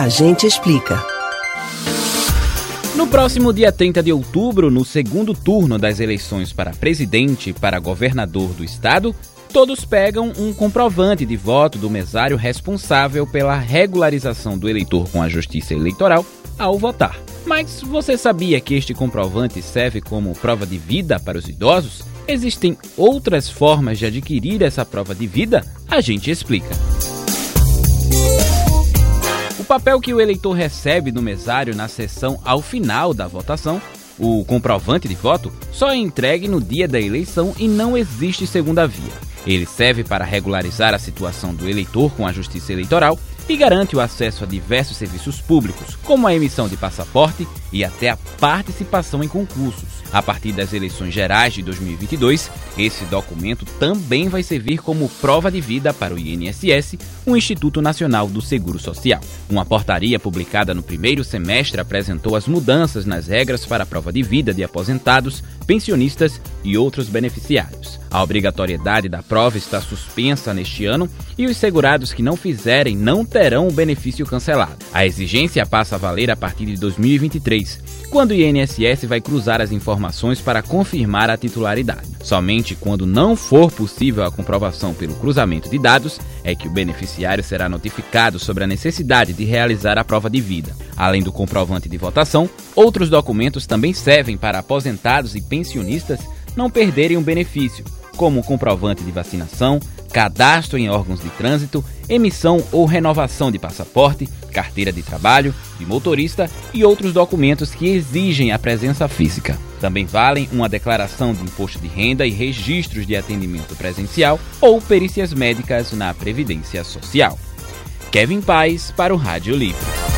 A gente explica. No próximo dia 30 de outubro, no segundo turno das eleições para presidente e para governador do estado, todos pegam um comprovante de voto do mesário responsável pela regularização do eleitor com a Justiça Eleitoral ao votar. Mas você sabia que este comprovante serve como prova de vida para os idosos? Existem outras formas de adquirir essa prova de vida? A gente explica. O papel que o eleitor recebe do mesário na sessão ao final da votação, o comprovante de voto, só é entregue no dia da eleição e não existe segunda via. Ele serve para regularizar a situação do eleitor com a Justiça Eleitoral e garante o acesso a diversos serviços públicos, como a emissão de passaporte e até a participação em concursos. A partir das eleições gerais de 2022, esse documento também vai servir como prova de vida para o INSS, o Instituto Nacional do Seguro Social. Uma portaria publicada no primeiro semestre apresentou as mudanças nas regras para a prova de vida de aposentados, pensionistas e outros beneficiários. A obrigatoriedade da prova está suspensa neste ano e os segurados que não fizerem não terão o benefício cancelado. A exigência passa a valer a partir de 2023 quando o INSS vai cruzar as informações para confirmar a titularidade. Somente quando não for possível a comprovação pelo cruzamento de dados é que o beneficiário será notificado sobre a necessidade de realizar a prova de vida. Além do comprovante de votação, outros documentos também servem para aposentados e pensionistas não perderem o benefício, como comprovante de vacinação, cadastro em órgãos de trânsito, emissão ou renovação de passaporte, carteira de trabalho, de motorista e outros documentos que exigem a presença física. Também valem uma declaração de imposto de renda e registros de atendimento presencial ou perícias médicas na Previdência Social. Kevin Paz para o Rádio Livre.